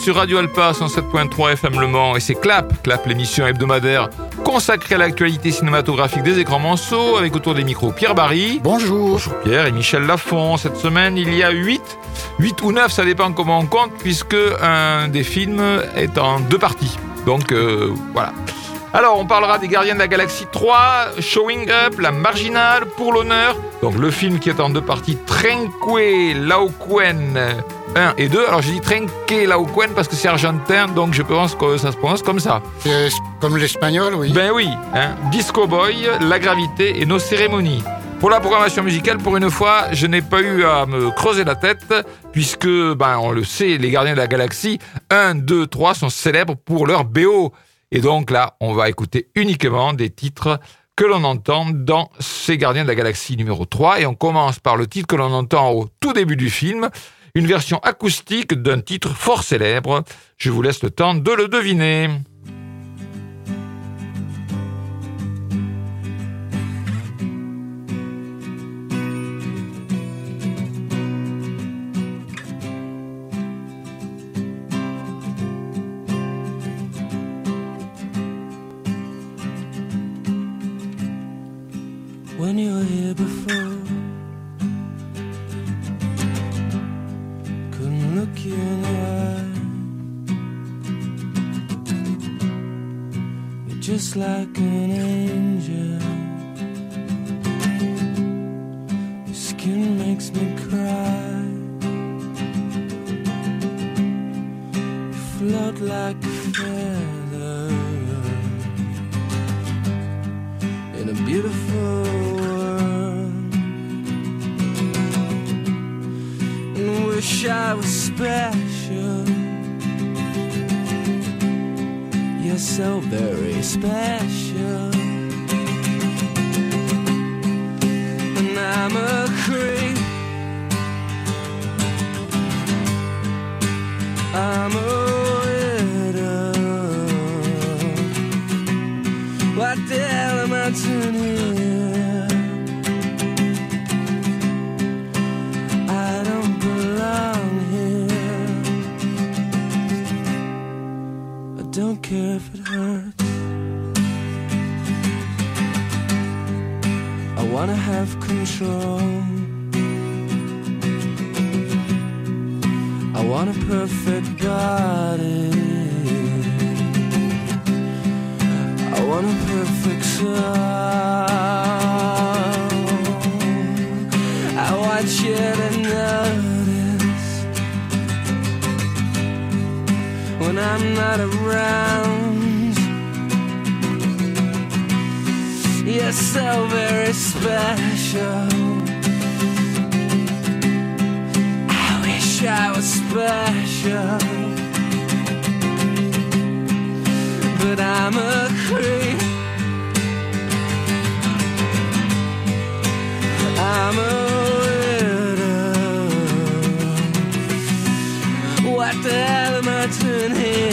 Sur Radio Alpa 107.3 FM Le Mans et c'est Clap, Clap l'émission hebdomadaire consacrée à l'actualité cinématographique des écrans manceaux avec autour des micros Pierre Barry. Bonjour. Bonjour Pierre et Michel Lafont. Cette semaine, il y a 8, 8 ou 9, ça dépend comment on compte puisque un des films est en deux parties. Donc euh, voilà. Alors, on parlera des Gardiens de la Galaxie 3, Showing Up, La Marginale, Pour l'honneur. Donc, le film qui est en deux parties, Trenque Lauquen 1 et 2. Alors, j'ai dit Trenque Lauquen parce que c'est argentin, donc je pense que ça se prononce comme ça. C'est comme l'espagnol, oui. Ben oui, hein. Disco Boy, La Gravité et Nos Cérémonies. Pour la programmation musicale, pour une fois, je n'ai pas eu à me creuser la tête, puisque, ben, on le sait, les Gardiens de la Galaxie 1, 2, 3 sont célèbres pour leur BO. Et donc là, on va écouter uniquement des titres que l'on entend dans ces Gardiens de la Galaxie numéro 3. Et on commence par le titre que l'on entend au tout début du film, une version acoustique d'un titre fort célèbre. Je vous laisse le temps de le deviner. Like an angel. You to notice when I'm not around. You're so very special. I wish I was special but I'm a creep. I'm a like to have a mountain here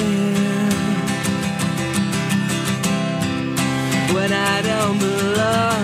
when I don't belong.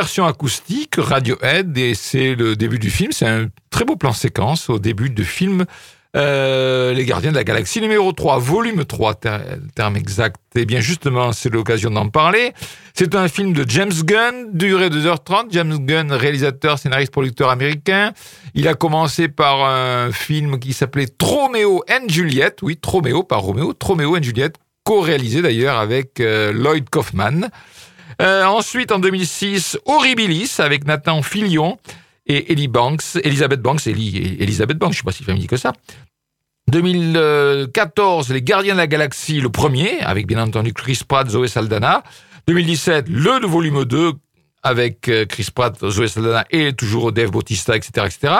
Version acoustique, Radiohead, et c'est le début du film. C'est un très beau plan séquence au début du film. Euh, les Gardiens de la Galaxie numéro 3, volume 3, terme exact. Et bien justement, c'est l'occasion d'en parler. C'est un film de James Gunn, durée 2h30. James Gunn, réalisateur, scénariste, producteur américain. Il a commencé par un film qui s'appelait Tromeo and Juliet. Oui, Tromeo, pas Romeo. Tromeo and Juliet, co-réalisé d'ailleurs avec euh, Lloyd Kaufman. Euh, ensuite, en 2006, Horribilis avec Nathan Fillion et Ellie Banks, Elizabeth Banks, Ellie, Elizabeth Banks, je sais pas si familier que ça. 2014, Les Gardiens de la Galaxie, le premier, avec bien entendu Chris Pratt, Zoé Saldana. 2017, le volume 2, avec euh, Chris Pratt, Zoé Saldana et toujours Dave Bautista, etc., etc.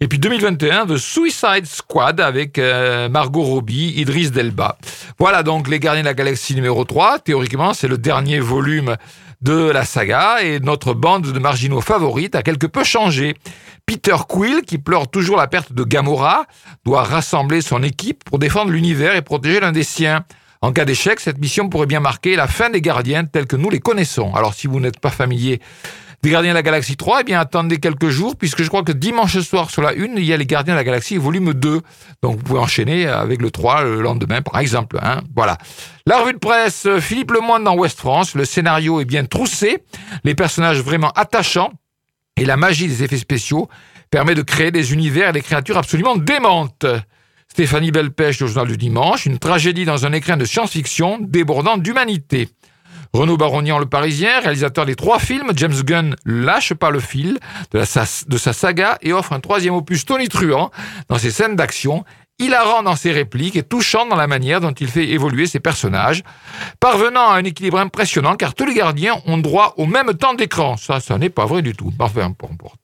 Et puis 2021, The Suicide Squad avec euh, Margot Robbie, Idris Delba. Voilà donc Les Gardiens de la Galaxie numéro 3. Théoriquement, c'est le dernier volume de la saga et notre bande de marginaux favorites a quelque peu changé. Peter Quill, qui pleure toujours la perte de Gamora, doit rassembler son équipe pour défendre l'univers et protéger l'un des siens. En cas d'échec, cette mission pourrait bien marquer la fin des gardiens tels que nous les connaissons. Alors si vous n'êtes pas familier des Gardiens de la Galaxie 3, eh bien attendez quelques jours, puisque je crois que dimanche soir sur la une, il y a les Gardiens de la Galaxie volume 2. Donc vous pouvez enchaîner avec le 3 le lendemain, par exemple. Hein. Voilà. La revue de presse, Philippe Lemoine dans Ouest France, le scénario est bien troussé, les personnages vraiment attachants, et la magie des effets spéciaux permet de créer des univers et des créatures absolument démentes. Stéphanie Belpêche au journal du dimanche, une tragédie dans un écrin de science-fiction débordant d'humanité. Renaud Baronian, le Parisien, réalisateur des trois films, James Gunn lâche pas le fil de, de sa saga et offre un troisième opus tonitruant dans ses scènes d'action, hilarant dans ses répliques et touchant dans la manière dont il fait évoluer ses personnages, parvenant à un équilibre impressionnant car tous les gardiens ont droit au même temps d'écran. Ça, ça n'est pas vrai du tout. Enfin, peu importe.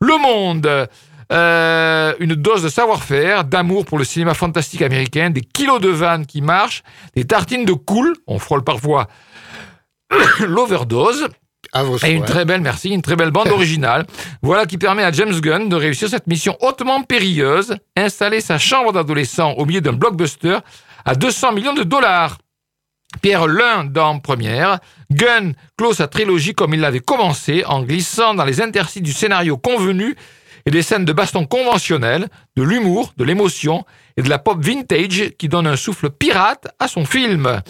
Le Monde. Euh, une dose de savoir-faire, d'amour pour le cinéma fantastique américain, des kilos de vannes qui marchent, des tartines de cool, on frôle parfois l'overdose. Et une très belle, merci, une très belle bande originale. Voilà qui permet à James Gunn de réussir cette mission hautement périlleuse, installer sa chambre d'adolescent au milieu d'un blockbuster à 200 millions de dollars. Pierre Lin dans Première, Gunn clôt sa trilogie comme il l'avait commencé en glissant dans les interstices du scénario convenu et des scènes de baston conventionnelles, de l'humour, de l'émotion et de la pop vintage qui donne un souffle pirate à son film.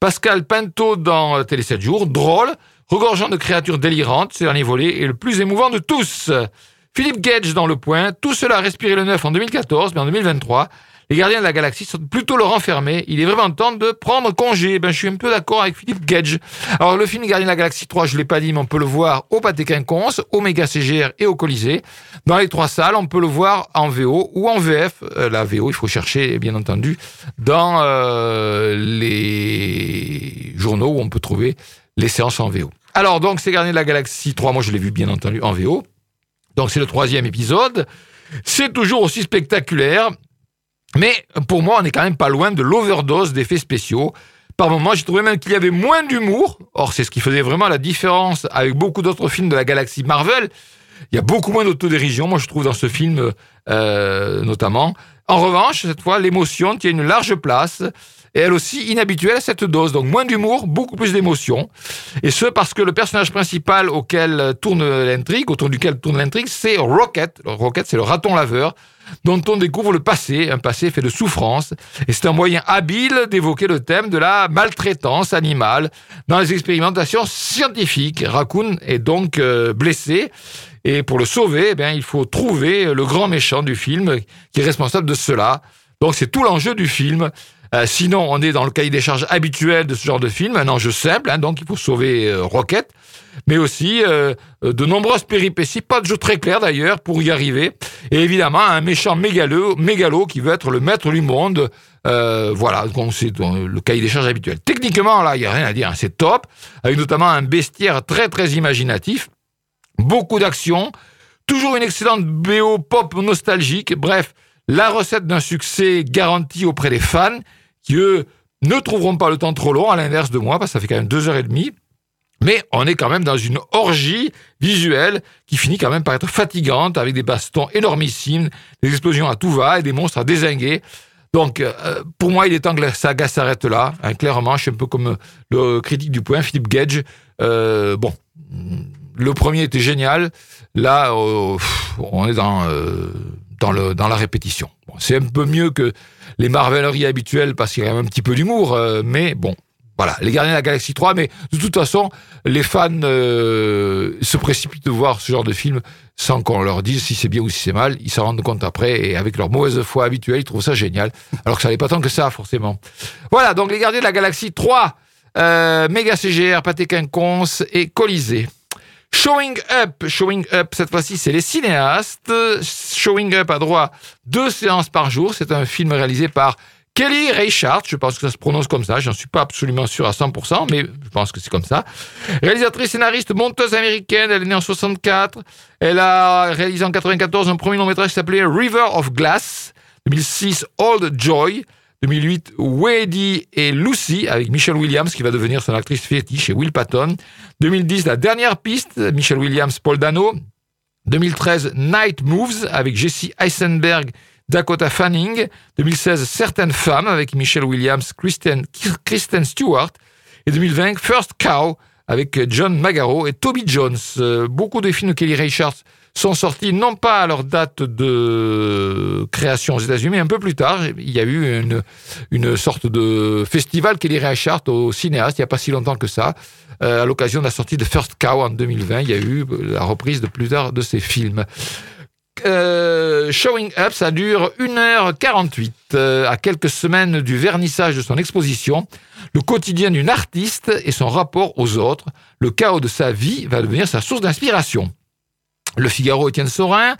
Pascal Pinto dans Télé 7 jours, drôle, regorgeant de créatures délirantes, ce dernier volet est le plus émouvant de tous. Philippe Gage dans Le Point, tout cela a respiré le neuf en 2014, mais en 2023, les gardiens de la galaxie sont plutôt le renfermer. Il est vraiment temps de prendre congé. Ben, je suis un peu d'accord avec Philippe Gage. Alors, le film Gardien de la Galaxie 3, je l'ai pas dit, mais on peut le voir au Pâté Quinconce, au Méga CGR et au Colisée. Dans les trois salles, on peut le voir en VO ou en VF. Euh, la VO, il faut chercher, bien entendu, dans euh, les journaux où on peut trouver les séances en VO. Alors, donc, c'est Gardien de la Galaxie 3. Moi, je l'ai vu, bien entendu, en VO. Donc, c'est le troisième épisode. C'est toujours aussi spectaculaire. Mais pour moi, on n'est quand même pas loin de l'overdose d'effets spéciaux. Par moments, j'ai trouvé même qu'il y avait moins d'humour. Or, c'est ce qui faisait vraiment la différence avec beaucoup d'autres films de la galaxie Marvel. Il y a beaucoup moins d'autodérision, moi je trouve, dans ce film euh, notamment. En revanche, cette fois, l'émotion tient une large place et elle aussi inhabituelle à cette dose. Donc moins d'humour, beaucoup plus d'émotion. Et ce parce que le personnage principal auquel tourne l'intrigue, autour duquel tourne l'intrigue, c'est Rocket. Rocket, c'est le raton laveur dont on découvre le passé, un passé fait de souffrance. Et c'est un moyen habile d'évoquer le thème de la maltraitance animale dans les expérimentations scientifiques. Raccoon est donc euh, blessé. Et pour le sauver, eh bien, il faut trouver le grand méchant du film qui est responsable de cela. Donc c'est tout l'enjeu du film. Euh, sinon, on est dans le cahier des charges habituel de ce genre de film, un enjeu simple, hein, donc il faut sauver euh, Rocket, mais aussi euh, de nombreuses péripéties, pas de jeu très clair d'ailleurs pour y arriver, et évidemment un méchant mégalo, mégalo qui veut être le maître du monde. voilà, donc c'est le cahier des charges habituel. Techniquement, là, il n'y a rien à dire, hein, c'est top, avec notamment un bestiaire très très imaginatif, beaucoup d'action, toujours une excellente BO pop nostalgique, bref, la recette d'un succès garanti auprès des fans qui, eux, ne trouveront pas le temps trop long, à l'inverse de moi, parce que ça fait quand même deux heures et demie. Mais on est quand même dans une orgie visuelle qui finit quand même par être fatigante, avec des bastons énormissimes, des explosions à tout va et des monstres à désinguer. Donc, euh, pour moi, il est temps que la saga s'arrête là. Hein, clairement, je suis un peu comme le critique du point, Philippe Gage. Euh, bon, Le premier était génial. Là, euh, on est dans, euh, dans, la répétition. C'est un peu mieux que les marveleries habituelles parce qu'il y a un petit peu d'humour, euh, mais bon. Voilà, les Gardiens de la Galaxie 3, mais de toute façon, les fans euh, se précipitent de voir ce genre de film sans qu'on leur dise si c'est bien ou si c'est mal. Ils s'en rendent compte après et avec leur mauvaise foi habituelle, ils trouvent ça génial. Alors que ça n'est pas tant que ça, forcément. Voilà, donc les Gardiens de la Galaxie 3, euh, Méga CGR, Pathé Quinconce et Colisée. Showing Up, Showing Up, cette fois-ci, c'est les cinéastes. Showing Up a droit deux séances par jour. C'est un film réalisé par Kelly Reichardt, je pense que ça se prononce comme ça, j'en suis pas absolument sûr à 100%, mais je pense que c'est comme ça. Réalisatrice, scénariste, monteuse américaine, elle est née en 64. Elle a réalisé en 94 un premier long métrage qui s'appelait River of Glass. 2006, Old Joy. 2008, Wadey et Lucy avec Michelle Williams qui va devenir son actrice fétiche et Will Patton. 2010, La dernière piste, Michelle Williams, Paul Dano. 2013, Night Moves avec Jesse Eisenberg, Dakota Fanning. 2016, Certaines femmes avec Michelle Williams, Kristen, Kristen Stewart. Et 2020, First Cow avec John Magaro et Toby Jones. Euh, beaucoup de films de Kelly Reichardt sont sortis non pas à leur date de création aux États-Unis, mais un peu plus tard. Il y a eu une, une sorte de festival Kelly Reichardt au cinéaste, il n'y a pas si longtemps que ça. Euh, à l'occasion de la sortie de First Cow en 2020, il y a eu la reprise de plusieurs de ses films. Euh, Showing Up, ça dure 1h48. Euh, à quelques semaines du vernissage de son exposition, le quotidien d'une artiste et son rapport aux autres, le chaos de sa vie va devenir sa source d'inspiration. Le Figaro Étienne Sorin.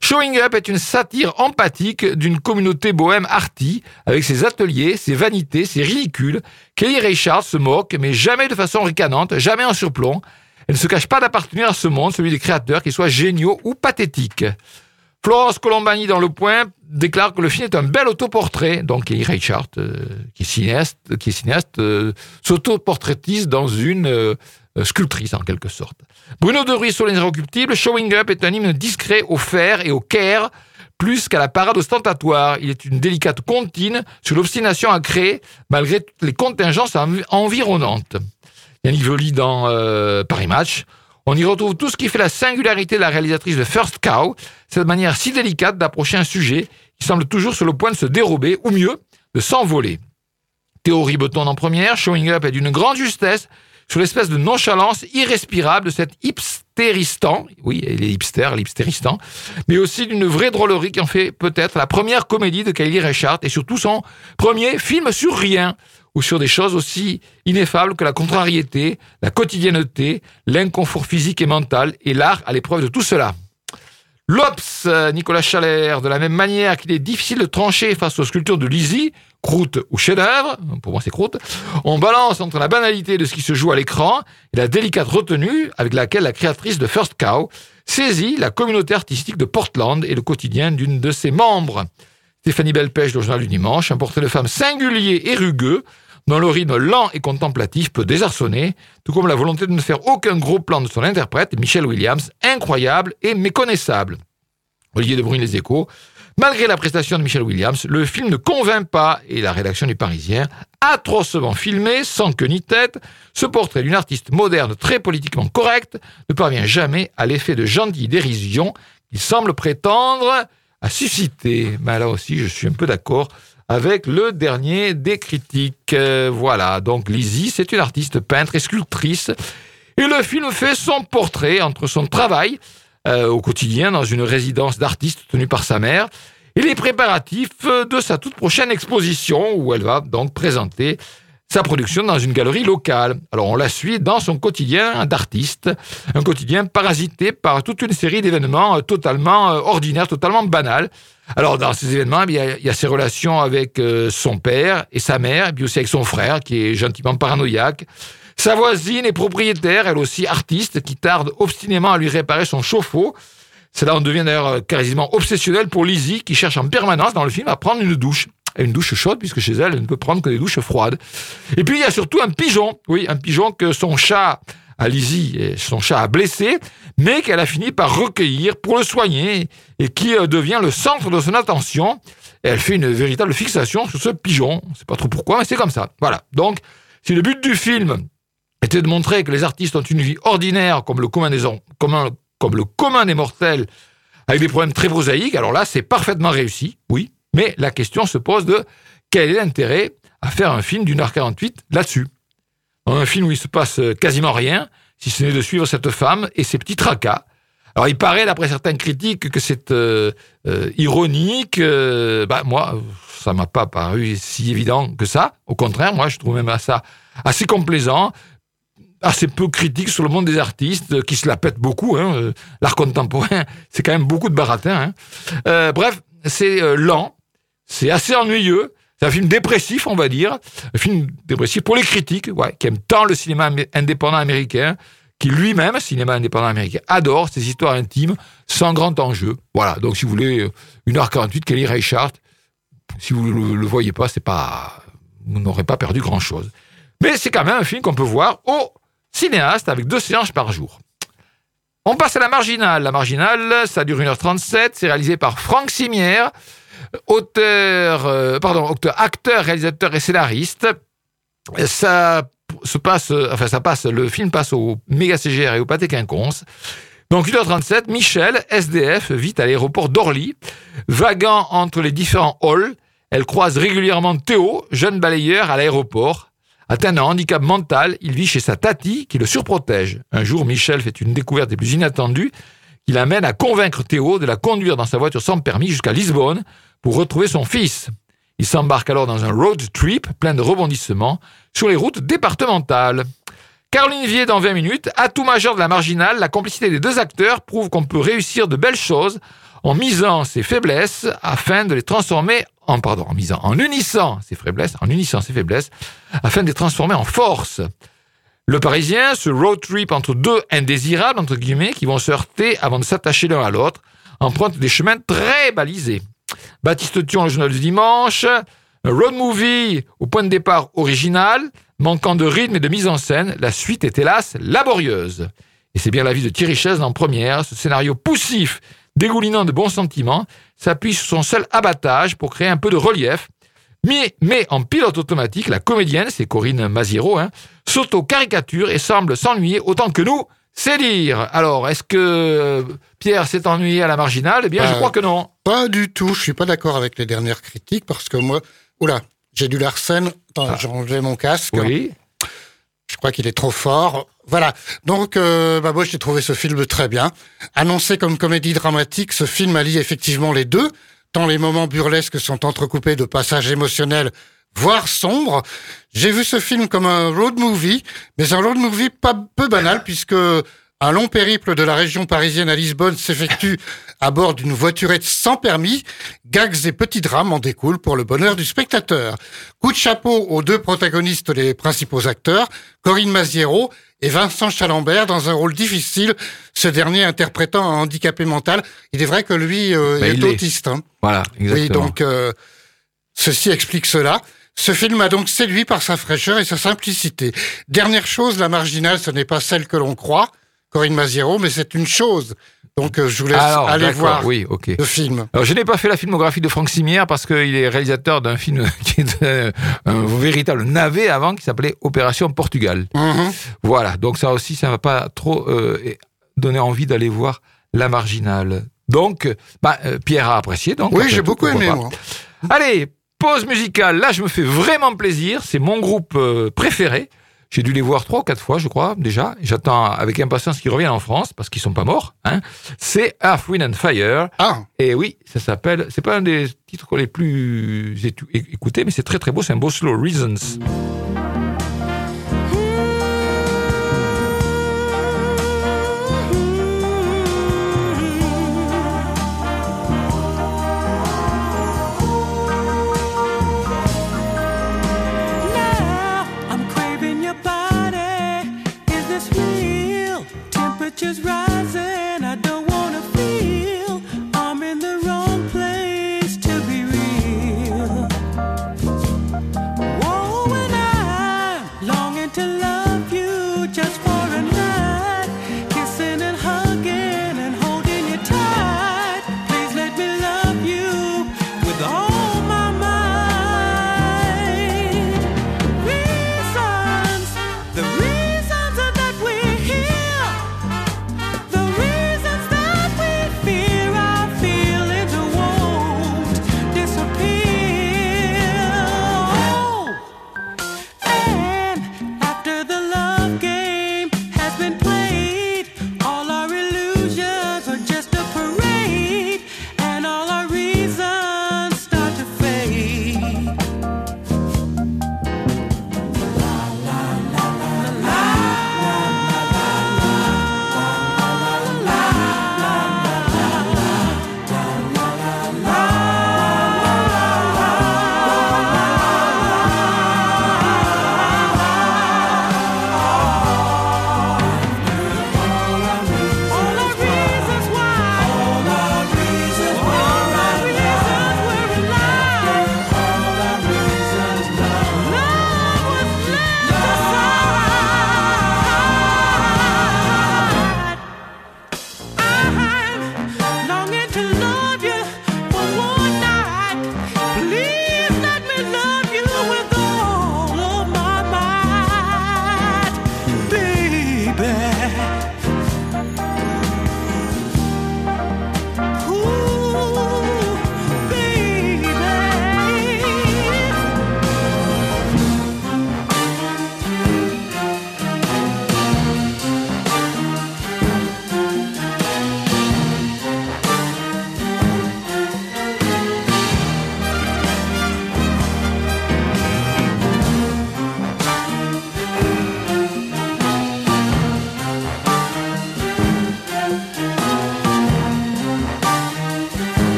Showing Up est une satire empathique d'une communauté bohème arty, avec ses ateliers, ses vanités, ses ridicules. Kelly Reichardt se moque, mais jamais de façon ricanante, jamais en surplomb. Elle ne se cache pas d'appartenir à ce monde, celui des créateurs, qu'ils soient géniaux ou pathétiques. Florence Colombani dans Le Point déclare que le film est un bel autoportrait. Donc Kelly Reichardt, euh, qui est cinéaste, qui est cinéaste euh, s'autoportraitise dans une euh, sculptrice en quelque sorte. Bruno de Ruisseau, Les Irrecuptibles, Showing Up est un hymne discret au faire et au care, plus qu'à la parade ostentatoire. Il est une délicate comptine sur l'obstination à créer malgré toutes les contingences env- environnantes. Yannick Joly dans euh, Paris Match. On y retrouve tout ce qui fait la singularité de la réalisatrice de First Cow, cette manière si délicate d'approcher un sujet qui semble toujours sur le point de se dérober, ou mieux, de s'envoler. Théorie Beton en première, Showing Up est d'une grande justesse sur l'espèce de nonchalance irrespirable de cet hipstéristan, oui, il est hipster, l'hipstéristan, mais aussi d'une vraie drôlerie qui en fait peut-être la première comédie de Kylie Reichardt et surtout son premier film sur rien, ou sur des choses aussi ineffables que la contrariété, la quotidienneté, l'inconfort physique et mental, et l'art à l'épreuve de tout cela. L'Obs, euh, Nicolas Chalère, de la même manière qu'il est difficile de trancher face aux sculptures de Lizzie, croûte ou chef-d'œuvre, pour moi c'est croûte, on balance entre la banalité de ce qui se joue à l'écran et la délicate retenue avec laquelle la créatrice de First Cow saisit la communauté artistique de Portland et le quotidien d'une de ses membres. Stéphanie Belpêche, le journal du dimanche, un portrait de femme singulier et rugueux, dont le rythme lent et contemplatif peut désarçonner, tout comme la volonté de ne faire aucun gros plan de son interprète, Michelle Williams, incroyable et méconnaissable. Olivier de Bruyne Les Échos. Malgré la prestation de Michelle Williams, le film ne convainc pas, et la rédaction du Parisien, atrocement filmé, sans queue ni tête, ce portrait d'une artiste moderne très politiquement correcte ne parvient jamais à l'effet de gentille dérision qu'il semble prétendre à susciter. Mais là aussi, je suis un peu d'accord avec le dernier des critiques. Euh, voilà, donc Lizzie, c'est une artiste peintre et sculptrice. Et le film fait son portrait entre son travail euh, au quotidien dans une résidence d'artiste tenue par sa mère et les préparatifs euh, de sa toute prochaine exposition où elle va donc présenter sa production dans une galerie locale. Alors on la suit dans son quotidien d'artiste, un quotidien parasité par toute une série d'événements euh, totalement ordinaires, totalement banals. Alors dans ces événements, il y a, il y a ses relations avec son père et sa mère, et puis aussi avec son frère qui est gentiment paranoïaque. Sa voisine est propriétaire, elle aussi artiste, qui tarde obstinément à lui réparer son chauffe-eau. Cela en devient d'ailleurs euh, quasiment obsessionnel pour Lizzie, qui cherche en permanence dans le film à prendre une douche. Une douche chaude, puisque chez elle, elle ne peut prendre que des douches froides. Et puis, il y a surtout un pigeon. Oui, un pigeon que son chat, à Lizzie, et son chat a blessé, mais qu'elle a fini par recueillir pour le soigner, et qui euh, devient le centre de son attention. Elle fait une véritable fixation sur ce pigeon. On sait pas trop pourquoi, mais c'est comme ça. Voilà. Donc, si le but du film était de montrer que les artistes ont une vie ordinaire comme le commun des, comme le commun des mortels, avec des problèmes très prosaïques, alors là, c'est parfaitement réussi, oui. Mais la question se pose de quel est l'intérêt à faire un film d'une heure 48 là-dessus? Un film où il se passe euh, quasiment rien, si ce n'est de suivre cette femme et ses petits tracas. Alors il paraît, d'après certaines critiques, que c'est euh, euh, ironique. bah, moi, ça m'a pas paru si évident que ça. Au contraire, moi, je trouve même ça assez complaisant, assez peu critique sur le monde des artistes, euh, qui se la pètent beaucoup. hein. Euh, L'art contemporain, c'est quand même beaucoup de baratin. hein. Euh, bref, c'est euh, lent, c'est assez ennuyeux. C'est un film dépressif, on va dire. Un film dépressif pour les critiques, ouais, qui aiment tant le cinéma indépendant américain, qui lui-même, cinéma indépendant américain, adore ces histoires intimes sans grand enjeu. Voilà, donc si vous voulez, euh, 1h48, Kelly Reichardt, si vous ne le, le voyez pas, c'est pas, vous n'aurez pas perdu grand-chose. Mais c'est quand même un film qu'on peut voir au cinéaste avec deux séances par jour. On passe à La Marginale. La Marginale, ça dure 1h37, c'est réalisé par Franck Simière, auteur, euh, pardon, acteur, réalisateur et scénariste. Ça se passe, enfin ça passe, le film passe au méga CGR et au pâté quinconce. Donc 1h37, Michel, SDF, vit à l'aéroport d'Orly. Vaguant entre les différents halls, elle croise régulièrement Théo, jeune balayeur à l'aéroport. Atteint d'un handicap mental, il vit chez sa tati qui le surprotège. Un jour, Michel fait une découverte des plus inattendues qui l'amène à convaincre Théo de la conduire dans sa voiture sans permis jusqu'à Lisbonne pour retrouver son fils. Il s'embarque alors dans un road trip plein de rebondissements sur les routes départementales. Caroline Vier dans 20 minutes, atout majeur de la marginale, la complicité des deux acteurs prouve qu'on peut réussir de belles choses en misant ses faiblesses afin de les transformer en pardon, en misant en unissant ses faiblesses, en unissant ses faiblesses afin de les transformer en force. Le Parisien, ce road trip entre deux indésirables entre guillemets qui vont se heurter avant de s'attacher l'un à l'autre, emprunte des chemins très balisés. Baptiste Thion, le journal du dimanche, un road movie au point de départ original, manquant de rythme et de mise en scène, la suite est hélas laborieuse. Et c'est bien l'avis de Thierry Chaise en première, ce scénario poussif, dégoulinant de bons sentiments, s'appuie sur son seul abattage pour créer un peu de relief. Mais, mais en pilote automatique, la comédienne, c'est Corinne Maziero, hein, s'auto-caricature et semble s'ennuyer autant que nous, c'est dire. Alors, est-ce que Pierre s'est ennuyé à la marginale? Eh bien, je crois que non. Pas du tout. Je suis pas d'accord avec les dernières critiques parce que moi, oula, j'ai du Larsen. Attends, Ah. j'ai enlevé mon casque. Oui. Je crois qu'il est trop fort. Voilà. Donc, euh, bah moi, j'ai trouvé ce film très bien. Annoncé comme comédie dramatique, ce film allie effectivement les deux, tant les moments burlesques sont entrecoupés de passages émotionnels, voire sombres. J'ai vu ce film comme un road movie, mais un road movie pas peu banal puisque un long périple de la région parisienne à Lisbonne s'effectue à bord d'une voiturette sans permis. Gags et petits drames en découlent pour le bonheur du spectateur. Coup de chapeau aux deux protagonistes, les principaux acteurs, Corinne Maziero et Vincent Chalambert dans un rôle difficile, ce dernier interprétant un handicapé mental. Il est vrai que lui euh, Bah, est il autiste. hein. Voilà, exactement. Oui, donc euh, ceci explique cela. Ce film a donc séduit par sa fraîcheur et sa simplicité. Dernière chose, la marginale, ce n'est pas celle que l'on croit, Corinne Maziero, mais c'est une chose. Donc euh, je vous laisse Alors, aller voir Oui, le film. Alors, je n'ai pas fait la filmographie de Franck Simière parce qu'il est réalisateur d'un film qui est un véritable navet avant qui s'appelait Opération Portugal. Mhm. Voilà, donc ça aussi, ça ne va pas trop euh, donner envie d'aller voir La Marginale. Donc, bah, euh, Pierre a apprécié. Donc, Oui, j'ai beaucoup aimé, moi. Allez, pause musicale. Là, je me fais vraiment plaisir. C'est mon groupe euh, préféré. J'ai dû les voir trois ou quatre fois, je crois, déjà. J'attends avec impatience qu'ils reviennent en France, parce qu'ils sont pas morts. Hein. C'est Earth, Wind and Fire. Ah, Et oui, ça s'appelle. C'est pas un des titres les plus écoutés, mais c'est très très beau. C'est un beau slow. Reasons.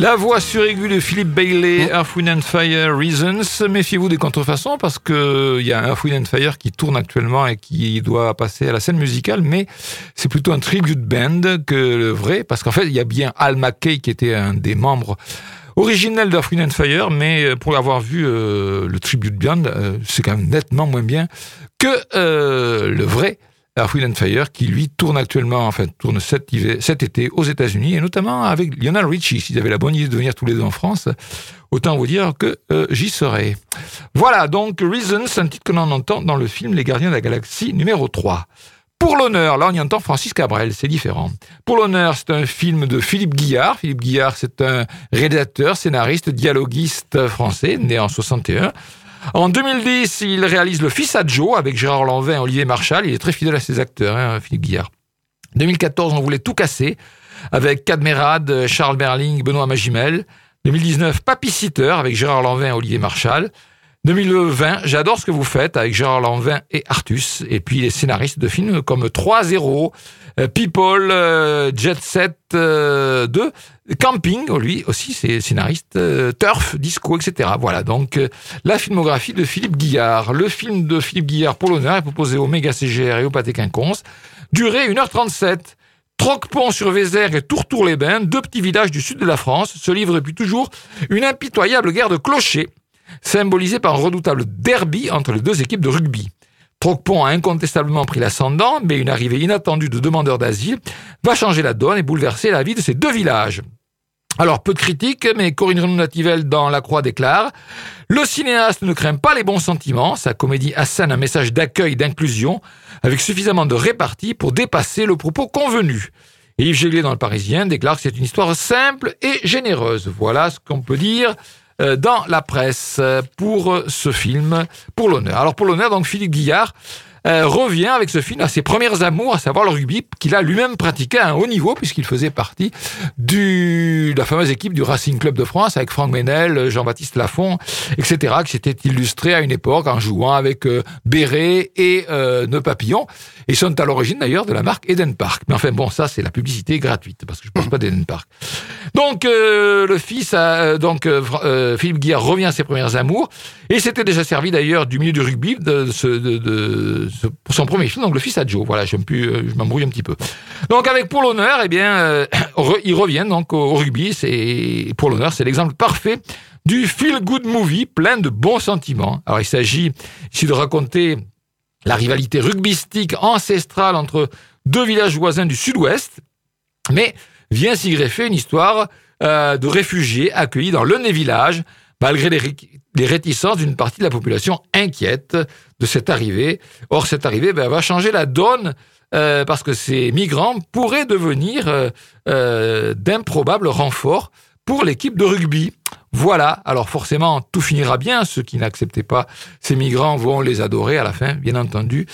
La voix suraiguë de Philippe Bailey, Earth, Wind and Fire, Reasons. Méfiez-vous des contrefaçons parce que il y a Earth, Wind and Fire qui tourne actuellement et qui doit passer à la scène musicale, mais c'est plutôt un tribute band que le vrai, parce qu'en fait, il y a bien Al McKay qui était un des membres originels d'Earth, Wind and Fire, mais euh, pour avoir vu euh, le tribute band, euh, c'est quand même nettement moins bien que euh, le vrai Wind and Fire, qui lui tourne actuellement, enfin tourne cet, été aux États-Unis, et notamment avec Lionel Richie. S'ils avaient la bonne idée de venir tous les deux en France, autant vous dire que euh, j'y serai. Voilà, donc Reasons, un titre que l'on entend dans le film Les Gardiens de la Galaxie numéro 3. Pour l'honneur, là on y entend Francis Cabrel, c'est différent. Pour l'honneur, c'est un film de Philippe Guillard. Philippe Guillard, c'est un réalisateur, scénariste, dialoguiste français, né en 61. En 2010, il réalise Le Fils à Joe avec Gérard Lanvin et Olivier Marchal. Il est très fidèle à ses acteurs, hein, Philippe Guillard. 2014, on voulait tout casser avec Cadmerade, Charles Berling, Benoît Magimel. 2019, Papy Sitter avec Gérard Lanvin et Olivier Marchal. 2020, J'adore ce que vous faites avec Gérard Lanvin et Artus. Et puis les scénaristes de films comme 3-0, euh, People, euh, Jet Set euh, 2, Camping, oh, lui aussi c'est scénariste, euh, Turf, Disco, etc. Voilà donc euh, la filmographie de Philippe Guillard. Le film de Philippe Guillard pour l'honneur est proposé au Méga CGR et au Pâté Quinconce. Durée 1h37. Troquepont sur Vézère et Tourtour-les-Bains, deux petits villages du sud de la France, se livrent depuis toujours une impitoyable guerre de clochers, symbolisée par un redoutable derby entre les deux équipes de rugby. Troquepont a incontestablement pris l'ascendant, mais une arrivée inattendue de demandeurs d'asile va changer la donne et bouleverser la vie de ces deux villages. Alors, peu de critiques, mais Corinne Renaud-Nativelle dans La Croix déclare Le cinéaste ne craint pas les bons sentiments, sa comédie assène un message d'accueil d'inclusion avec suffisamment de répartie pour dépasser le propos convenu. Et Yves Gélier dans Le Parisien déclare que c'est une histoire simple et généreuse. Voilà ce qu'on peut dire dans la presse euh, pour euh, ce film, pour l'honneur. Alors pour l'honneur, donc Philippe Guillard euh, revient avec ce film à ses premières amours, à savoir le rugby, qu'il a lui-même pratiqué à un haut niveau, puisqu'il faisait partie du, de la fameuse équipe du Racing Club de France, avec Franck Ménel, Jean-Baptiste Lafont, etc., qui s'était illustré à une époque en jouant avec euh, Béret et euh, Nœud Papillon. Ils sont à l'origine d'ailleurs de la marque Eden Park. Mais enfin bon, ça c'est la publicité gratuite, parce que je ne pense pas d'Eden Park. Donc euh, le fils, a, euh, donc euh, Philippe Guillard revient à ses premières amours, et s'était déjà servi d'ailleurs du milieu du rugby de, de- de pour son premier film, donc le fils à Joe. Voilà, je euh, m'embrouille un petit peu. Donc avec pour l'honneur, eh bien, euh, il revient donc au, au rugby. C'est pour l'honneur, c'est l'exemple parfait du feel good movie plein de bons sentiments. Alors il s'agit ici de raconter la rivalité rugbystique ancestrale entre deux villages voisins du sud-ouest, mais vient s'y greffer une histoire euh, de réfugiés accueillis dans l'un des villages, malgré les, ré- les réticences d'une partie de la population inquiète de cette arrivée. Or, cette arrivée ben, va changer la donne euh, parce que ces migrants pourraient devenir euh, euh, d'improbables renforts pour l'équipe de rugby. Voilà, alors forcément, tout finira bien. Ceux qui n'acceptaient pas ces migrants vont les adorer à la fin, bien entendu.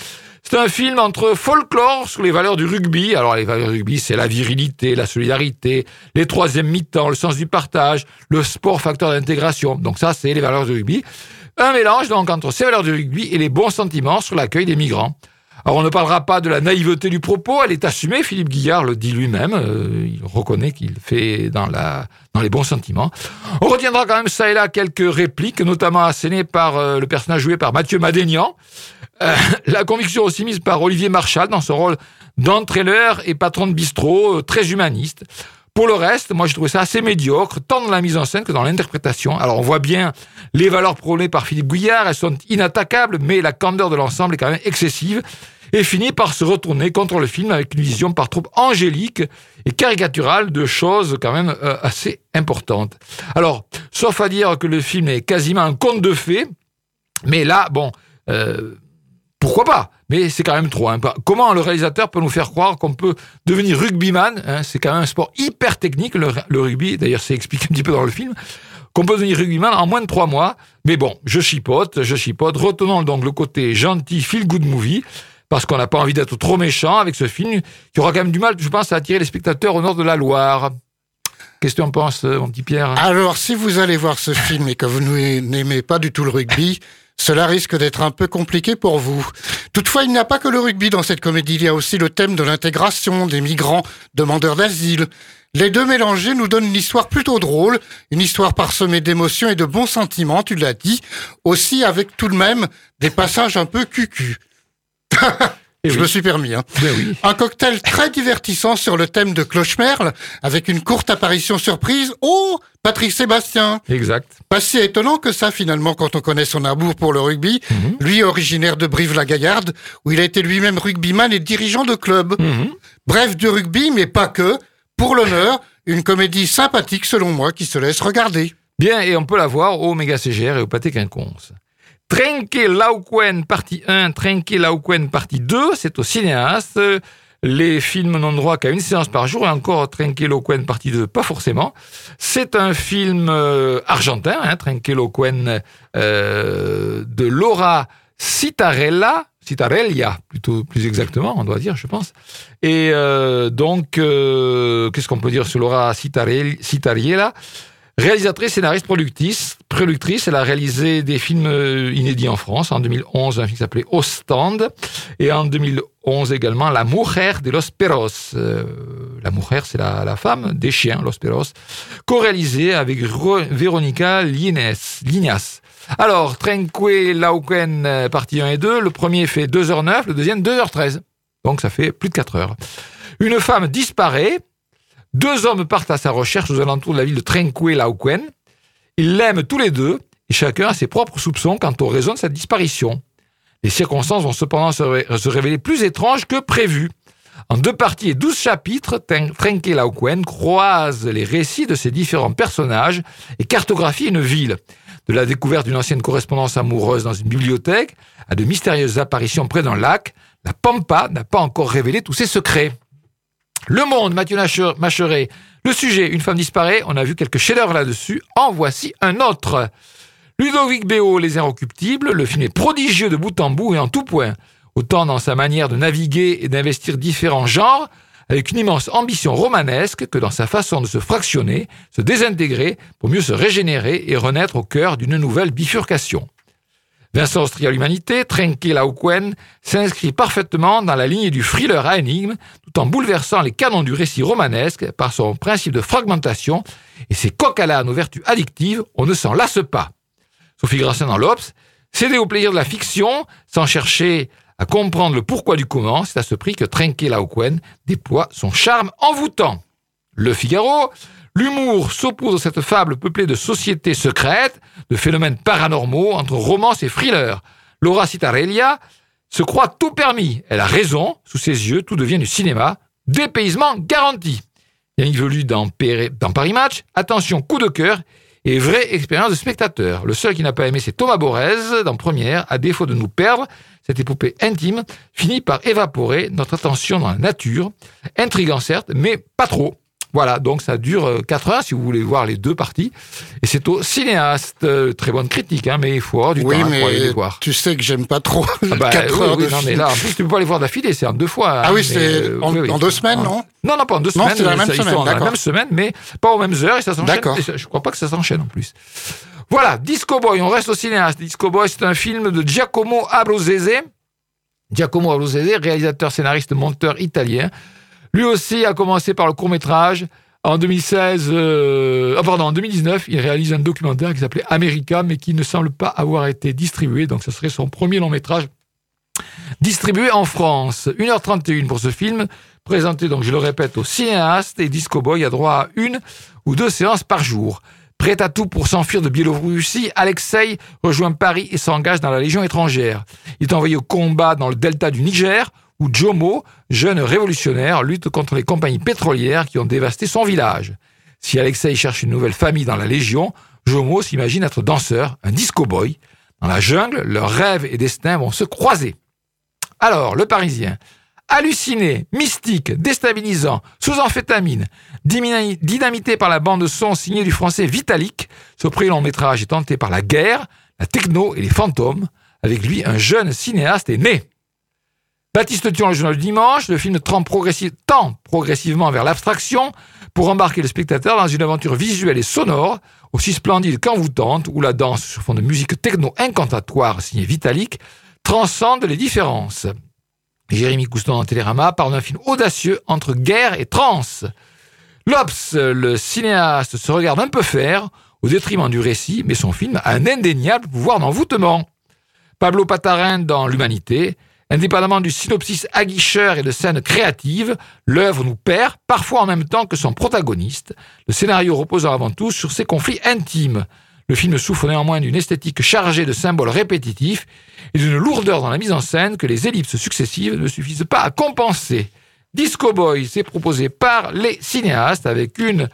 C'est un film entre folklore sur les valeurs du rugby. Alors, les valeurs du rugby, c'est la virilité, la solidarité, les troisièmes mi-temps, le sens du partage, le sport facteur d'intégration. Donc ça, c'est les valeurs du rugby. Un mélange donc entre ces valeurs du rugby et les bons sentiments sur l'accueil des migrants. Alors on ne parlera pas de la naïveté du propos, elle est assumée, Philippe Guillard le dit lui-même, euh, il reconnaît qu'il fait dans, la, dans les bons sentiments. On retiendra quand même ça et là quelques répliques, notamment assénées par euh, le personnage joué par Mathieu Madénian, euh, la conviction aussi mise par Olivier Marchal dans son rôle d'entraîneur et patron de bistrot, euh, très humaniste. Pour le reste, moi, je trouvais ça assez médiocre, tant dans la mise en scène que dans l'interprétation. Alors, on voit bien les valeurs prônées par Philippe Gouillard, elles sont inattaquables, mais la candeur de l'ensemble est quand même excessive et finit par se retourner contre le film avec une vision par trop angélique et caricaturale de choses quand même euh, assez importantes. Alors, sauf à dire que le film est quasiment un conte de fées, mais là, bon, euh, pourquoi pas? Mais c'est quand même trop. Hein. Comment le réalisateur peut nous faire croire qu'on peut devenir rugbyman hein? C'est quand même un sport hyper technique, le, rugby. D'ailleurs, c'est expliqué un petit peu dans le film. Qu'on peut devenir rugbyman en moins de trois mois. Mais bon, je chipote, je chipote. Retenons donc le côté gentil, feel good movie. Parce qu'on n'a pas envie d'être trop méchant avec ce film, qui aura quand même du mal, je pense, à attirer les spectateurs au nord de la Loire. Qu'est-ce que tu en penses, mon petit Pierre? Alors, si vous allez voir ce film et que vous n'aimez pas du tout le rugby, cela risque d'être un peu compliqué pour vous. Toutefois, il n'y a pas que le rugby dans cette comédie, il y a aussi le thème de l'intégration des migrants demandeurs d'asile. Les deux mélangés nous donnent une histoire plutôt drôle, une histoire parsemée d'émotions et de bons sentiments, tu l'as dit, aussi avec tout de même des passages un peu cucu. Eh Je oui. me suis permis. Hein. Ben oui. Un cocktail très divertissant sur le thème de Clochemerle, avec une courte apparition surprise. Oh, Patrick Sébastien Exact. Pas si étonnant que ça finalement quand on connaît son amour pour le rugby. Lui originaire de Brive-la-Gaillarde, où il a été lui-même rugbyman et dirigeant de club. Mhm. Bref, du rugby, mais pas que. Pour l'honneur, une comédie sympathique selon moi qui se laisse regarder. Bien, et on peut la voir au Méga CGR et au Pâté Quinconce. Trenque Lauquen partie 1, Trenque Lauquen partie 2, c'est au cinéaste. Les films n'ont droit qu'à une séance par jour et encore Trenque Lauquen partie 2, pas forcément. C'est un film euh, argentin, hein, euh, de Laura Citarella, Citarella plutôt plus exactement, on doit dire, je pense. Et euh, donc, qu'est-ce qu'on peut dire sur Laura Citarell- Citariella? Réalisatrice, scénariste, productrice, productrice, elle a réalisé des films euh, inédits en France. En 2011, un film qui s'appelait Ostende. Et en 2011 également, La Mujer de los Perros. Euh, la Mujer, c'est la, la femme des chiens, Los Perros. Co-réalisé avec Ro- Véronica Lines. Alors, Trenque Lauquen, euh, partie 1 et 2. Le premier fait 2h09, le deuxième 2h13. Donc ça fait plus de 4 heures. Une femme disparaît. Deux hommes partent à sa recherche aux alentours de la ville de Trenque Lauquen. Ils l'aiment tous les deux et chacun a ses propres soupçons quant aux raisons de cette disparition. Les circonstances vont cependant se, ré- se révéler plus étranges que prévu. En deux parties et douze chapitres, Tren- Trenque Lauquen croise les récits de ces différents personnages et cartographie une ville. De la découverte d'une ancienne correspondance amoureuse dans une bibliothèque à de mystérieuses apparitions près d'un lac, la Pampa n'a pas encore révélé tous ses secrets. Le Monde, Mathieu Macheret. Le sujet, une femme disparaît. On a vu quelques chefs-d'œuvre là-dessus. En voici un autre. Ludovic Béot, Les Inrecuptibles. Le film est prodigieux de bout en bout et en tout point. Autant dans sa manière de naviguer et d'investir différents genres, avec une immense ambition romanesque, que dans sa façon de se fractionner, se désintégrer pour mieux se régénérer et renaître au cœur d'une nouvelle bifurcation. Vincent Austria l'Humanité, Trenque Lauquen, s'inscrit parfaitement dans la lignée du thriller à énigme, tout en bouleversant les canons du récit romanesque par son principe de fragmentation et ses coq à l'âne aux vertus addictives, on ne s'en lasse pas. Sophie Grassin dans l'Obs, céder au plaisir de la fiction sans chercher à comprendre le pourquoi du comment, c'est à ce prix que Trenque Lauquen déploie son charme envoûtant. Le Figaro, l'humour s'oppose à cette fable peuplée de sociétés secrètes, de phénomènes paranormaux entre romance et thriller. Laura Citarella se croit tout permis. Elle a raison, sous ses yeux, tout devient du cinéma. Dépaysement garanti. Yannick Velu dans, dans Paris Match, attention, coup de cœur et vraie expérience de spectateur. Le seul qui n'a pas aimé, c'est Thomas Borez dans Première. À défaut de nous perdre, cette épopée intime finit par évaporer notre attention dans la nature. Intriguant certes, mais pas trop. Voilà, donc ça dure 4 heures si vous voulez voir les deux parties. Et c'est au cinéaste. Euh, Très bonne critique, hein, mais il faut avoir du oui, temps hein, pour aller les voir. tu sais que j'aime pas trop Ah bah, 4 oui, heures oui, de non, mais là, en plus, tu peux pas les voir d'affilée, c'est en deux fois. Ah hein, oui, mais, c'est euh, en, oui, oui. en deux semaines, non? Non, non, pas en deux Non, semaines. c'est la même semaine, dans la même semaine, mais pas aux mêmes heures et ça s'enchaîne. D'accord. Je crois pas que ça s'enchaîne en plus. Voilà, Disco Boy, on reste au cinéaste. Disco Boy, c'est un film de Giacomo Abruzzese. Giacomo Abruzzese, réalisateur, scénariste, monteur italien. Lui aussi a commencé par le court-métrage. En 2016, euh, ah, en 2019, il réalise un documentaire qui s'appelait America, mais qui ne semble pas avoir été distribué. Donc, ce serait son premier long métrage distribué en France. 1h31 pour ce film, présenté, donc je le répète, au cinéaste et Disco Boy a droit à une ou deux séances par jour. Prêt à tout pour s'enfuir de Biélorussie, Alexei rejoint Paris et s'engage dans la Légion étrangère. Il est envoyé au combat dans le delta du Niger, où Jomo, jeune révolutionnaire, lutte contre les compagnies pétrolières qui ont dévasté son village. Si Alexei cherche une nouvelle famille dans la Légion, Jomo s'imagine être danseur, un disco boy. Dans la jungle, leurs rêves et destins vont se croiser. Alors, le Parisien, halluciné, mystique, déstabilisant, sous amphétamine, dynamité par la bande de son signée du français Vitalik, ce prix long métrage est tenté par la guerre, la techno et les fantômes. Avec lui, un jeune cinéaste est né. Baptiste Thion, le journal du dimanche, le film tend, progressi- tend progressivement vers l'abstraction pour embarquer le spectateur dans une aventure visuelle et sonore, aussi splendide qu'envoûtante, où la danse sur fond de musique techno incantatoire signée Vitalik transcende les différences. Jérémy Couston en Télérama parle d'un film audacieux entre guerre et trance. L'Obs, le cinéaste, se regarde un peu faire au détriment du récit, mais son film a un indéniable pouvoir d'envoûtement. Pablo Patarin dans L'Humanité, indépendamment du synopsis aguicheur et de scènes créatives, l'œuvre nous perd, parfois en même temps que son protagoniste, le scénario reposant avant tout sur ses conflits intimes. Le film souffre néanmoins d'une esthétique chargée de symboles répétitifs et d'une lourdeur dans la mise en scène que les ellipses successives ne suffisent pas à compenser. Disco Boy, c'est proposé par les cinéastes avec une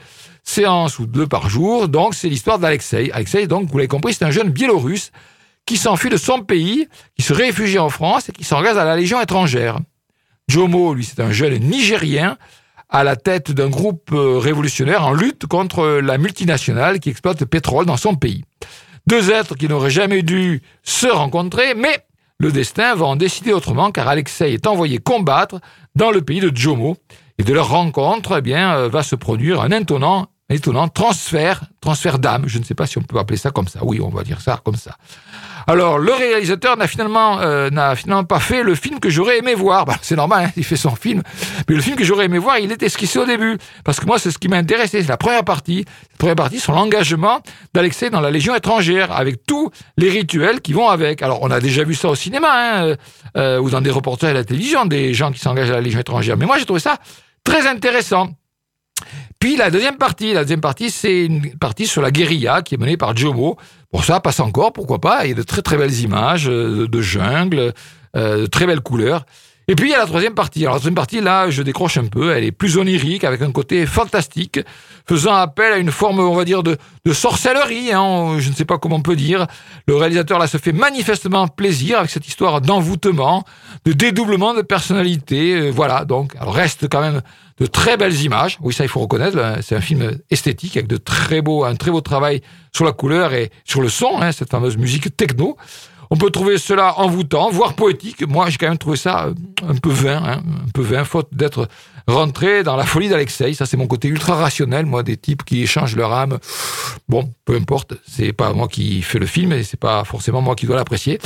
séance ou deux par jour. Donc, c'est l'histoire d'Alexei. Alexei, donc, vous l'avez compris, c'est un jeune biélorusse qui s'enfuit de son pays, qui se réfugie en France et qui s'engage à la Légion étrangère. Jomo, lui, c'est un jeune Nigérien à la tête d'un groupe euh, révolutionnaire en lutte contre la multinationale qui exploite le pétrole dans son pays. Deux êtres qui n'auraient jamais dû se rencontrer, mais le destin va en décider autrement car Alexei est envoyé combattre dans le pays de Jomo. Et de leur rencontre, eh bien, euh, va se produire un étonnant, étonnant transfert, transfert d'âme. Je ne sais pas si on peut appeler ça comme ça. Oui, on va dire ça comme ça. Alors, le réalisateur n'a finalement, euh, n'a finalement pas fait le film que j'aurais aimé voir. Bah, c'est normal, hein, il fait son film. Mais le film que j'aurais aimé voir, il est esquissé au début. Parce que moi, c'est ce qui m'a intéressé. C'est la première partie. La première partie sur l'engagement d'Alexei dans la Légion étrangère, avec tous les rituels qui vont avec. Alors, on a déjà vu ça au cinéma, hein, euh, ou dans des reportages à la télévision, des gens qui s'engagent à la Légion étrangère. Mais moi, j'ai trouvé ça très intéressant. Puis la deuxième partie, la deuxième partie, c'est une partie sur la guérilla qui est menée par Jomo. Bon, ça passe encore, pourquoi pas. Il y a de très très belles images euh, de jungle, euh, de très belles couleurs. Et puis il y a la troisième partie. Alors la troisième partie, là, je décroche un peu. Elle est plus onirique, avec un côté fantastique, faisant appel à une forme, on va dire, de, sorcellerie. Hein, je ne sais pas comment on peut dire. Le réalisateur là se fait manifestement plaisir avec cette histoire d'envoûtement, de dédoublement de personnalité. Euh, voilà. Donc, alors reste quand même de très belles images. Oui, ça il faut reconnaître. C'est un film esthétique avec de très beaux, un très beau travail sur la couleur et sur le son. Hein, cette fameuse musique techno. On peut trouver cela envoûtant, voire poétique. Moi, j'ai quand même trouvé ça euh, un peu vain, hein, un peu vain, faute d'être rentré dans la folie d'Alexei. Ça, c'est mon côté ultra rationnel, moi, des types qui échangent leur âme. Bon, peu importe, c'est pas moi qui fais le film et c'est pas forcément moi qui dois l'apprécier.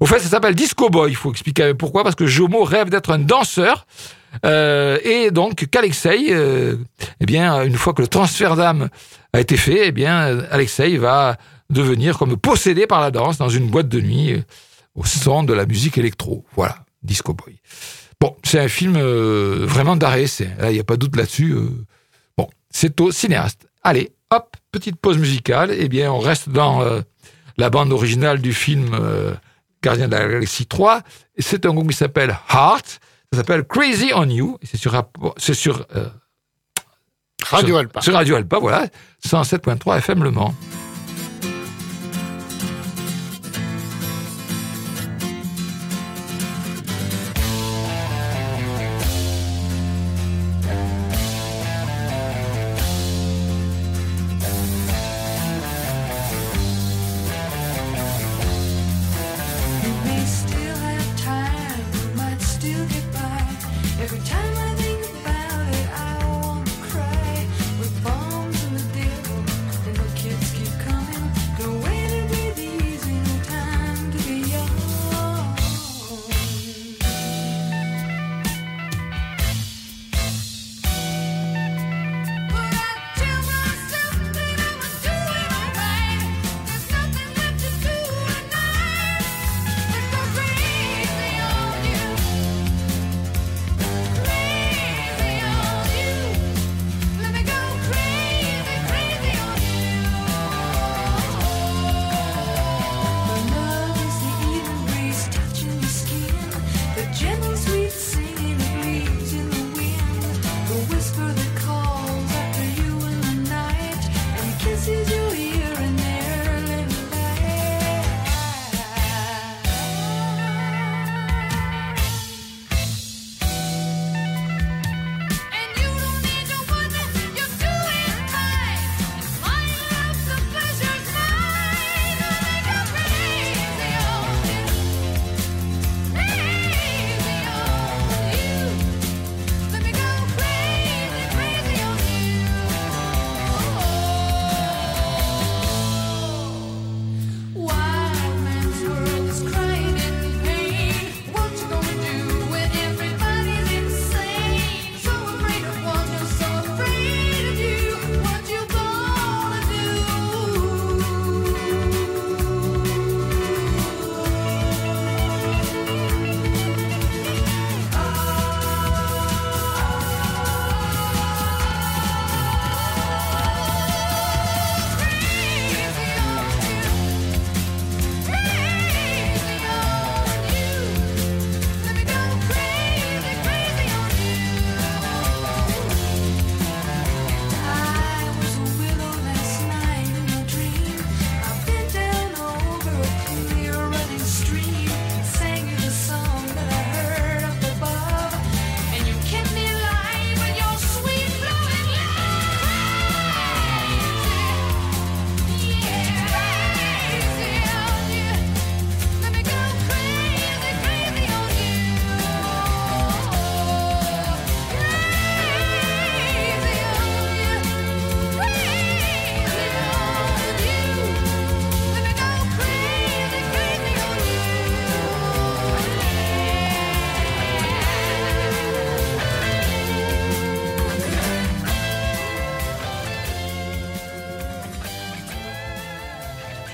Au fait, ça s'appelle Disco Boy. Il faut expliquer pourquoi, parce que Jomo rêve d'être un danseur. Euh, et donc qu'Alexei, euh, eh bien, une fois que le transfert d'âme a été fait, eh bien, Alexei va devenir comme possédé par la danse dans une boîte de nuit euh, au son de la musique électro. Voilà, Disco Boy. Bon, c'est un film euh, vraiment d'arrêt, là, il n'y a pas de doute là-dessus. euh. bon, c'est au cinéaste. Allez, hop, petite pause musicale. Eh bien, on reste dans euh, la bande originale du film Gardien de la Galaxie 3. Et c'est un groupe qui s'appelle Heart. Ça s'appelle Crazy on You. Et c'est sur, rapport- c'est sur, Radio sur, Alpa. sur Radio Alpa, voilà. 107.3 FM Le Mans.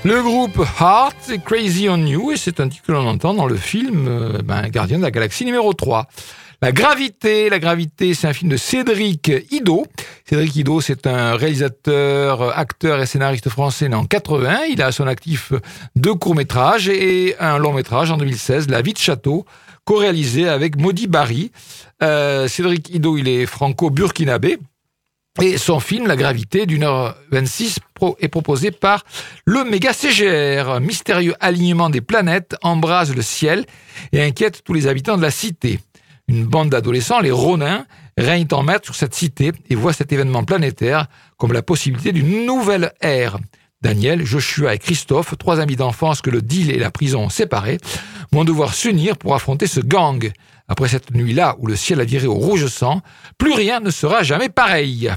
Le groupe Heart, Crazy on You, et c'est un titre que l'on entend dans le film euh, ben, Gardien de la Galaxie numéro 3. La gravité, la gravité, c'est un film de Cédric Ido. Cédric Ido, c'est un réalisateur, acteur et scénariste français né en 80. Il a à son actif deux courts-métrages et un long-métrage en 2016, La vie de château, co-réalisé avec Maudit Barry. Euh, Cédric Ido, il est franco-burkinabé. Et son film, La gravité, d'une heure 26, pro- est proposé par le méga CGR. Mystérieux alignement des planètes embrase le ciel et inquiète tous les habitants de la cité. Une bande d'adolescents, les Ronins, règnent en maître sur cette cité et voient cet événement planétaire comme la possibilité d'une nouvelle ère. Daniel, Joshua et Christophe, trois amis d'enfance que le deal et la prison ont séparés, vont devoir s'unir pour affronter ce gang. Après cette nuit-là où le ciel a viré au rouge sang, plus rien ne sera jamais pareil.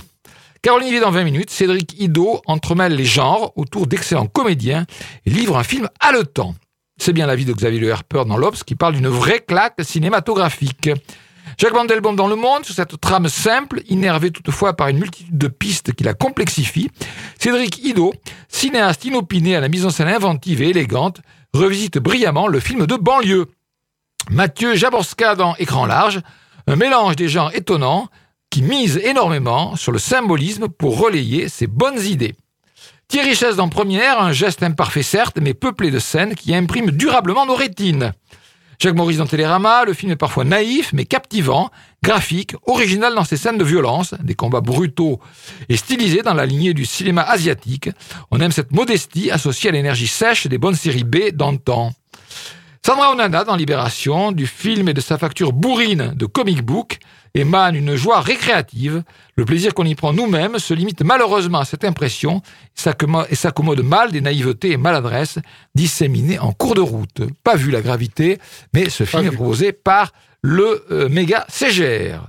Caroline Vier dans 20 minutes, Cédric Ido entremêle les genres autour d'excellents comédiens et livre un film haletant. C'est bien la vie de Xavier Le Harper dans l'Obs qui parle d'une vraie claque cinématographique. Jacques Mandelbaum dans Le Monde, sur cette trame simple, innervée toutefois par une multitude de pistes qui la complexifient, Cédric Ido, cinéaste inopiné à la mise en scène inventive et élégante, revisite brillamment le film de banlieue. Mathieu Jaborska dans Écran large, un mélange des genres étonnants qui mise énormément sur le symbolisme pour relayer ses bonnes idées. Thierry Chaise dans Première, un geste imparfait certes, mais peuplé de scènes qui impriment durablement nos rétines. Jacques Maurice dans Télérama, le film est parfois naïf mais captivant, graphique, original dans ses scènes de violence, des combats brutaux et stylisés dans la lignée du cinéma asiatique. On aime cette modestie associée à l'énergie sèche des bonnes séries B d'antan. Sandra Onana dans Libération, du film et de sa facture bourrine de comic book, émane une joie récréative. Le plaisir qu'on y prend nous-mêmes se limite malheureusement à cette impression et s'accommo- et s'accommode mal des naïvetés et maladresses disséminées en cours de route. Pas vu la gravité, mais ce film est proposé par le euh, méga CGR.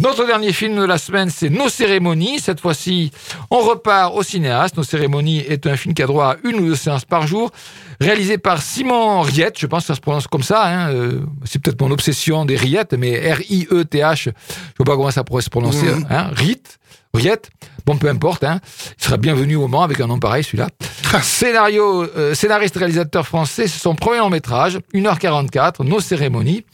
Notre dernier film de la semaine, c'est Nos cérémonies. Cette fois-ci, on repart au cinéaste. Nos cérémonies est un film qui a droit à une ou deux séances par jour, réalisé par Simon Riette. Je pense que ça se prononce comme ça. hein. Euh, C'est peut-être mon obsession des Riettes, mais R-I-E-T-H. Je ne sais pas comment ça pourrait se prononcer. Mhm. Hein. Riette, Riette. Bon, peu importe. Hein. Il sera bienvenu au Mans avec un nom pareil, celui-là. Scénario, euh, scénariste réalisateur français, c'est son premier long métrage, 1h44, Nos cérémonies.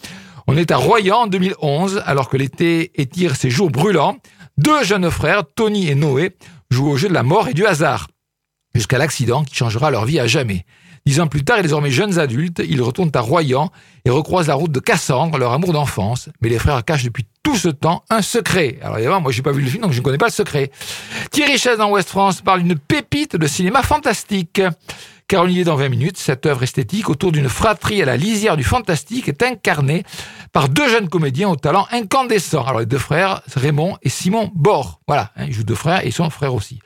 On est à Royan en 2011, alors que l'été étire ses jours brûlants. Deux jeunes frères, Tony et Noé, jouent au jeu de la mort et du hasard, jusqu'à l'accident qui changera leur vie à jamais. Dix ans plus tard et désormais jeunes adultes, ils retournent à Royan et recroisent la route de Cassandre, leur amour d'enfance. Mais les frères cachent depuis tout ce temps un secret. Alors évidemment, moi j'ai pas vu le film, donc je ne connais pas le secret. Thierry Chaise dans Ouest France parle d'une pépite de cinéma fantastique. Caroline dans 20 minutes, cette œuvre esthétique autour d'une fratrie à la lisière du fantastique est incarnée par deux jeunes comédiens au talent incandescent. Alors les deux frères, Raymond et Simon Bord. Voilà, hein, ils jouent deux frères et ils sont frères aussi.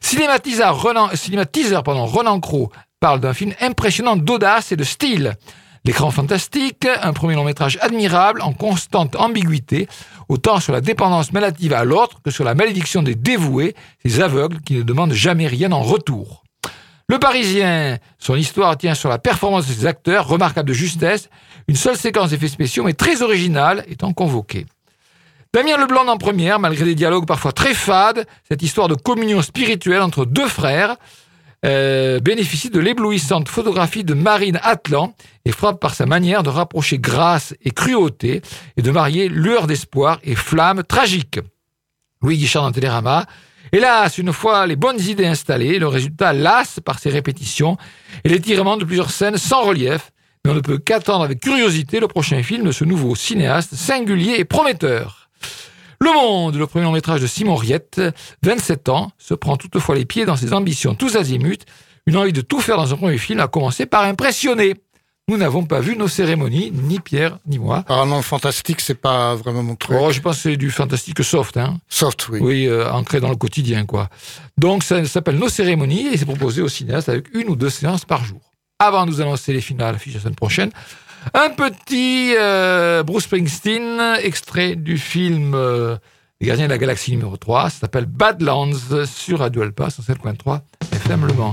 Cinématiseur Renan, cinématiseur, pardon, Renan parle d'un film impressionnant d'audace et de style. L'écran fantastique, un premier long métrage admirable en constante ambiguïté, autant sur la dépendance malative à l'autre que sur la malédiction des dévoués, ces aveugles qui ne demandent jamais rien en retour. Le Parisien, son histoire tient sur la performance de ses acteurs, remarquable de justesse, une seule séquence d'effets spéciaux mais très originale étant convoquée. Damien Leblanc en première, malgré des dialogues parfois très fades, cette histoire de communion spirituelle entre deux frères euh, bénéficie de l'éblouissante photographie de Marine Atlan et frappe par sa manière de rapprocher grâce et cruauté et de marier lueur d'espoir et flamme tragique. Louis Guichard dans Télérama. Hélas, une fois les bonnes idées installées, le résultat lasse par ses répétitions et l'étirement de plusieurs scènes sans relief, mais on ne peut qu'attendre avec curiosité le prochain film de ce nouveau cinéaste singulier et prometteur. Le Monde, le premier long métrage de Simon Riette, 27 ans, se prend toutefois les pieds dans ses ambitions tous azimuts. Une envie de tout faire dans son premier film a commencé par impressionner. Nous n'avons pas vu nos cérémonies, ni Pierre, ni moi. Alors non, fantastique, c'est pas vraiment mon truc. Oh, je pense que c'est du fantastique soft, hein. Soft, oui. Oui, euh, ancré dans le quotidien, quoi. Donc, ça s'appelle Nos cérémonies et c'est proposé aux cinéastes avec une ou deux séances par jour. Avant de nous annoncer les films à l'affiche la semaine prochaine, un petit euh, Bruce Springsteen, extrait du film euh, Les Gardiens de la Galaxie numéro 3. Ça s'appelle Badlands sur Radio Alpa, sur 7.3 FM Le Mans.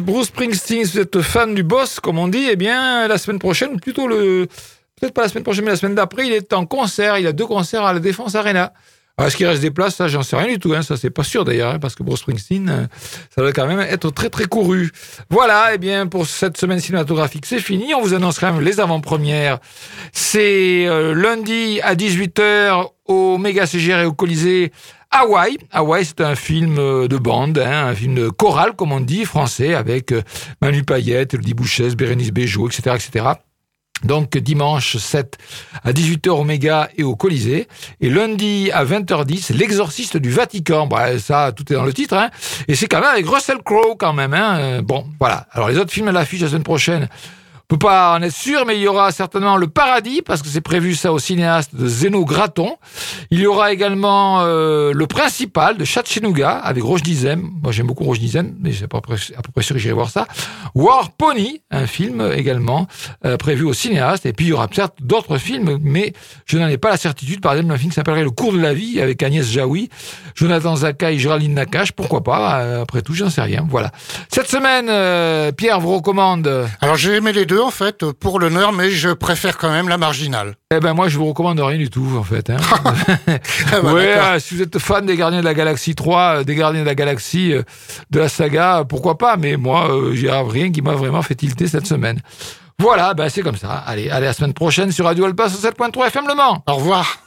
Bruce Springsteen, si vous êtes fan du boss, comme on dit, eh bien, la semaine prochaine, plutôt le. Peut-être pas la semaine prochaine, mais la semaine d'après, il est en concert. Il a deux concerts à la Défense Arena. Alors, Est-ce qu'il reste des places? Ça, j'en sais rien du tout. Hein. Ça, c'est pas sûr d'ailleurs, hein, parce que Bruce Springsteen, euh, ça doit quand même être très très couru. Voilà, eh bien, pour cette semaine cinématographique, c'est fini. On vous annonce quand même les avant-premières. C'est euh, lundi à 18h au Méga CGR et au Colisée. Hawaï. Hawaï, c'est un film euh, de bande, hein, un film choral, comme on dit, français, avec euh, Manu Payette, Elodie Bouchès, Bérénice Bejo, etc., etc. Donc dimanche 7 à 18h au Méga et au Colisée. Et lundi à 20h10, l'exorciste du Vatican. Bah, ça, tout est dans le titre. Hein. Et c'est quand même avec Russell Crowe quand même. Hein. Bon, voilà. Alors les autres films à l'affiche la semaine prochaine, peut pas en être sûr, mais il y aura certainement Le Paradis, parce que c'est prévu ça au cinéaste de Zeno Graton. Il y aura également euh, Le Principal de Chatchenouga avec Roche Dizem. Moi j'aime beaucoup Roche Dizem, mais c'est à peu près- à peu près sûr que j'irai voir ça. War Pony, un film également euh, prévu au cinéaste. Et puis il y aura certes d'autres films, mais je n'en ai pas la certitude. Par exemple, un film qui s'appellerait Le cours de la vie avec Agnès Jaoui, Jonathan Zakai, Géraldine Nakache. Pourquoi pas Euh, Après tout, j'en sais rien. Voilà. Cette semaine, euh, Pierre vous recommande... Alors j'ai aimé les deux en fait pour l'honneur, mais je préfère quand même la marginale. Eh ben moi je vous recommande rien du tout en fait. Hein. Ah bah, ouais, euh, si vous êtes fan des Gardiens de la Galaxie 3, euh, des Gardiens de la Galaxie euh, de la saga, pourquoi pas Mais moi, euh, j'ai rien qui m'a vraiment fait tilter cette semaine. Voilà, ben c'est comme ça. Allez, allez, à la semaine prochaine sur Radio Alpa sur 7.3 FM Le Mans. Au revoir.